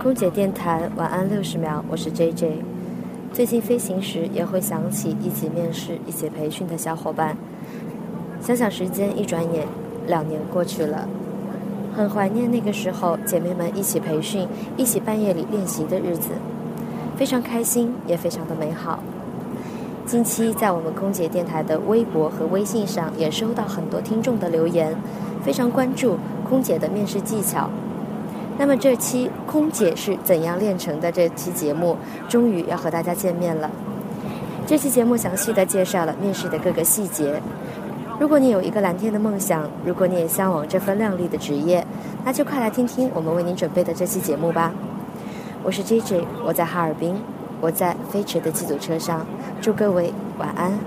空姐电台晚安六十秒，我是 J J。最近飞行时也会想起一起面试、一起培训的小伙伴。想想时间一转眼，两年过去了，很怀念那个时候姐妹们一起培训、一起半夜里练习的日子，非常开心，也非常的美好。近期在我们空姐电台的微博和微信上也收到很多听众的留言，非常关注空姐的面试技巧。那么这期空姐是怎样炼成的？这期节目终于要和大家见面了。这期节目详细的介绍了面试的各个细节。如果你有一个蓝天的梦想，如果你也向往这份亮丽的职业，那就快来听听我们为您准备的这期节目吧。我是 J J，我在哈尔滨。我在飞驰的机组车上，祝各位晚安。